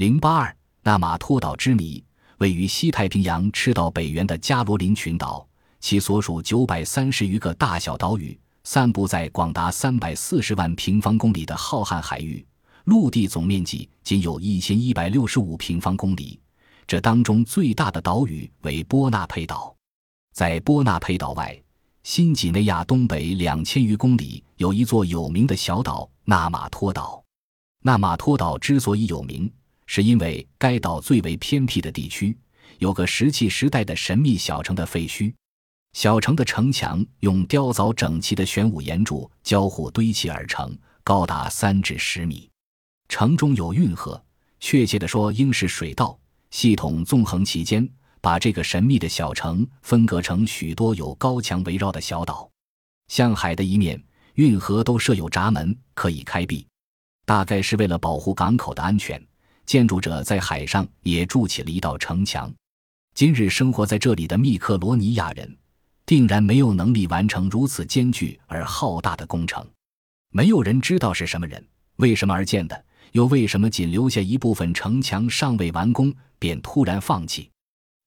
零八二纳马托岛之谜，位于西太平洋赤道北缘的加罗林群岛，其所属九百三十余个大小岛屿，散布在广达三百四十万平方公里的浩瀚海域，陆地总面积仅有一千一百六十五平方公里。这当中最大的岛屿为波纳佩岛，在波纳佩岛外，新几内亚东北两千余公里有一座有名的小岛纳马托岛。纳马托岛之所以有名，是因为该岛最为偏僻的地区有个石器时代的神秘小城的废墟。小城的城墙用雕凿整齐的玄武岩柱交互堆砌而成，高达三至十米。城中有运河，确切地说，应是水道。系统纵横其间，把这个神秘的小城分隔成许多有高墙围绕的小岛。向海的一面，运河都设有闸门，可以开闭。大概是为了保护港口的安全，建筑者在海上也筑起了一道城墙。今日生活在这里的密克罗尼亚人，定然没有能力完成如此艰巨而浩大的工程。没有人知道是什么人，为什么而建的。又为什么仅留下一部分城墙尚未完工便突然放弃？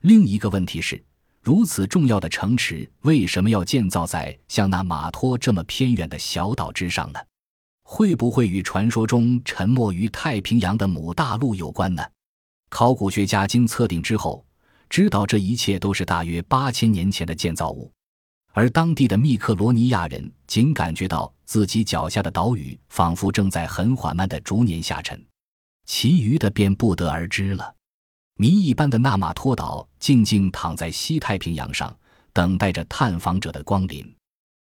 另一个问题是，如此重要的城池为什么要建造在像那马托这么偏远的小岛之上呢？会不会与传说中沉没于太平洋的母大陆有关呢？考古学家经测定之后，知道这一切都是大约八千年前的建造物。而当地的密克罗尼亚人仅感觉到自己脚下的岛屿仿佛正在很缓慢的逐年下沉，其余的便不得而知了。谜一般的纳马托岛静静躺在西太平洋上，等待着探访者的光临。